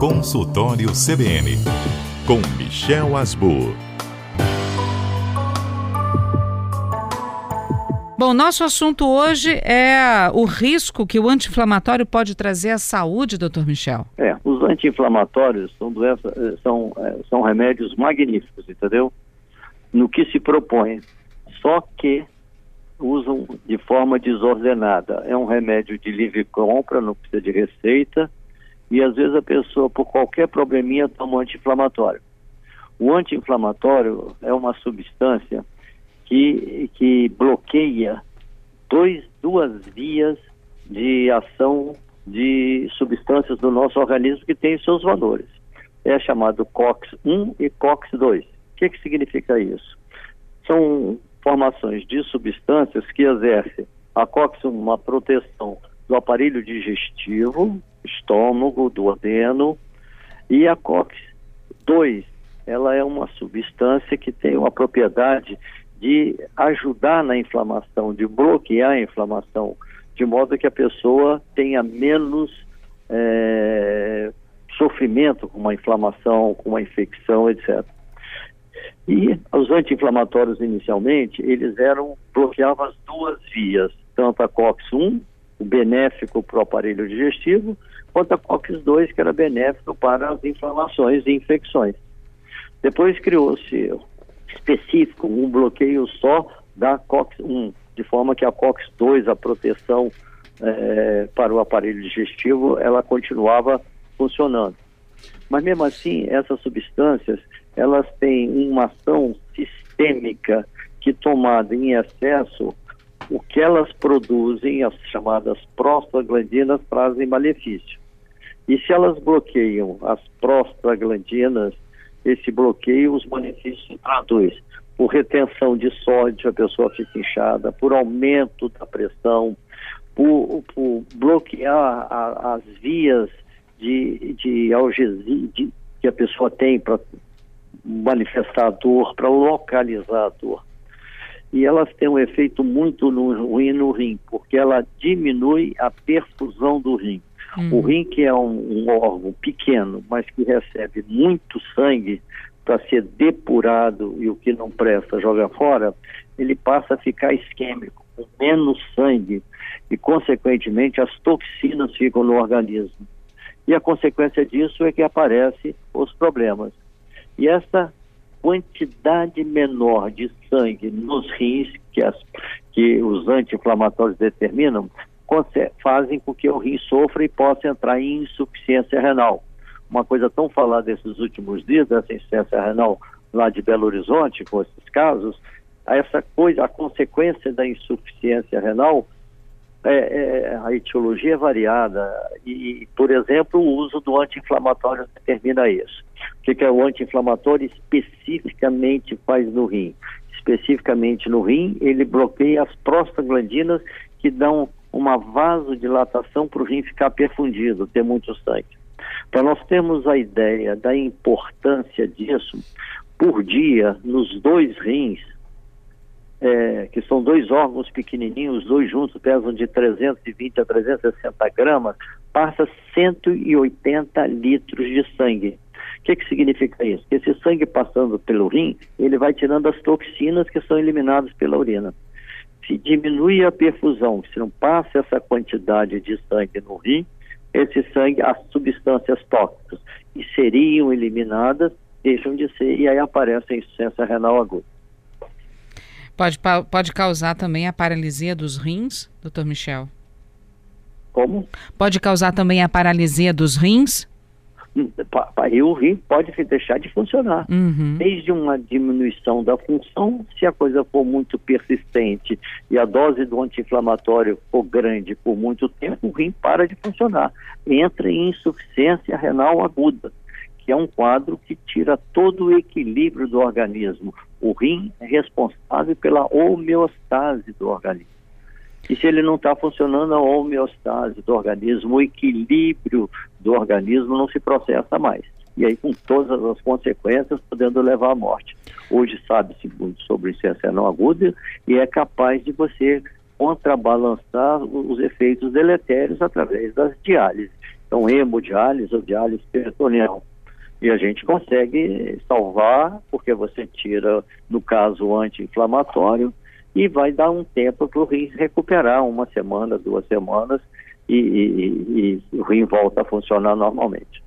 Consultório CBN, com Michel Asbur. Bom, nosso assunto hoje é o risco que o anti-inflamatório pode trazer à saúde, doutor Michel. É, os anti-inflamatórios são, doença, eh, são, eh, são remédios magníficos, entendeu? No que se propõe. Só que usam de forma desordenada. É um remédio de livre compra, não precisa de receita e às vezes a pessoa, por qualquer probleminha, toma um anti-inflamatório. O anti-inflamatório é uma substância que, que bloqueia dois, duas vias de ação de substâncias do nosso organismo que têm seus valores. É chamado COX-1 e COX-2. O que, que significa isso? São formações de substâncias que exercem a COX-1 uma proteção do aparelho digestivo, estômago, do adeno, e a COX-2, ela é uma substância que tem uma propriedade de ajudar na inflamação, de bloquear a inflamação, de modo que a pessoa tenha menos é, sofrimento com uma inflamação, com uma infecção, etc. E os anti-inflamatórios inicialmente, eles eram bloqueavam as duas vias, tanto a COX-1 o benéfico para o aparelho digestivo, quanto a COX-2, que era benéfico para as inflamações e infecções. Depois criou-se específico, um bloqueio só da COX-1, de forma que a COX-2, a proteção é, para o aparelho digestivo, ela continuava funcionando. Mas mesmo assim, essas substâncias, elas têm uma ação sistêmica que tomada em excesso o que elas produzem, as chamadas prostaglandinas, trazem malefício. E se elas bloqueiam as prostaglandinas, esse bloqueio, os malefícios se traduz por retenção de sódio, a pessoa fica inchada, por aumento da pressão, por, por bloquear a, as vias de, de algesia de, que a pessoa tem para manifestar a dor, para localizar a dor e elas têm um efeito muito ruim no rim, porque ela diminui a perfusão do rim. Uhum. O rim, que é um, um, órgão pequeno, mas que recebe muito sangue para ser depurado e o que não presta joga fora, ele passa a ficar isquêmico, com menos sangue e, consequentemente, as toxinas ficam no organismo. E a consequência disso é que aparecem os problemas. E essa quantidade menor de sangue nos rins, que, as, que os anti-inflamatórios determinam, fazem com que o rim sofra e possa entrar em insuficiência renal. Uma coisa tão falada esses últimos dias, dessa insuficiência renal lá de Belo Horizonte, com esses casos, essa coisa, a consequência da insuficiência renal é, é, a etiologia é variada e, por exemplo, o uso do anti-inflamatório determina isso. O que, que é o anti-inflamatório especificamente faz no rim? Especificamente no rim, ele bloqueia as prostaglandinas que dão uma vasodilatação para o rim ficar perfundido, ter muito sangue. Para nós termos a ideia da importância disso, por dia, nos dois rins, é, que são dois órgãos pequenininhos, os dois juntos pesam de 320 a 360 gramas, passa 180 litros de sangue. O que, que significa isso? Que esse sangue passando pelo rim, ele vai tirando as toxinas que são eliminadas pela urina. Se diminui a perfusão, se não passa essa quantidade de sangue no rim, esse sangue, as substâncias tóxicas que seriam eliminadas, deixam de ser e aí aparece a insuficiência renal aguda. Pode, pode causar também a paralisia dos rins, doutor Michel? Como? Pode causar também a paralisia dos rins? Hum, e o rim pode deixar de funcionar. Uhum. Desde uma diminuição da função, se a coisa for muito persistente e a dose do anti-inflamatório for grande por muito tempo, o rim para de funcionar. Entra em insuficiência renal aguda que é um quadro que tira todo o equilíbrio do organismo. O rim é responsável pela homeostase do organismo. E se ele não está funcionando, a homeostase do organismo, o equilíbrio do organismo não se processa mais. E aí, com todas as consequências, podendo levar à morte. Hoje sabe-se muito sobre insuficiência não aguda e é capaz de você contrabalançar os efeitos deletérios através das diálises. Então, hemodiálise ou diálise peritoneal. E a gente consegue salvar, porque você tira, no caso, anti-inflamatório e vai dar um tempo para o rim recuperar, uma semana, duas semanas, e, e, e o rim volta a funcionar normalmente.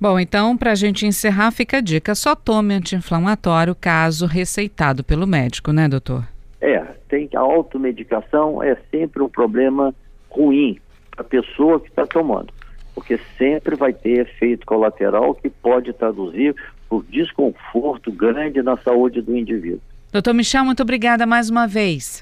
Bom, então, para a gente encerrar, fica a dica: só tome anti-inflamatório caso receitado pelo médico, né, doutor? É, tem a automedicação é sempre um problema ruim para a pessoa que está tomando, porque sempre vai ter efeito colateral que pode traduzir por desconforto grande na saúde do indivíduo. Doutor Michel, muito obrigada mais uma vez.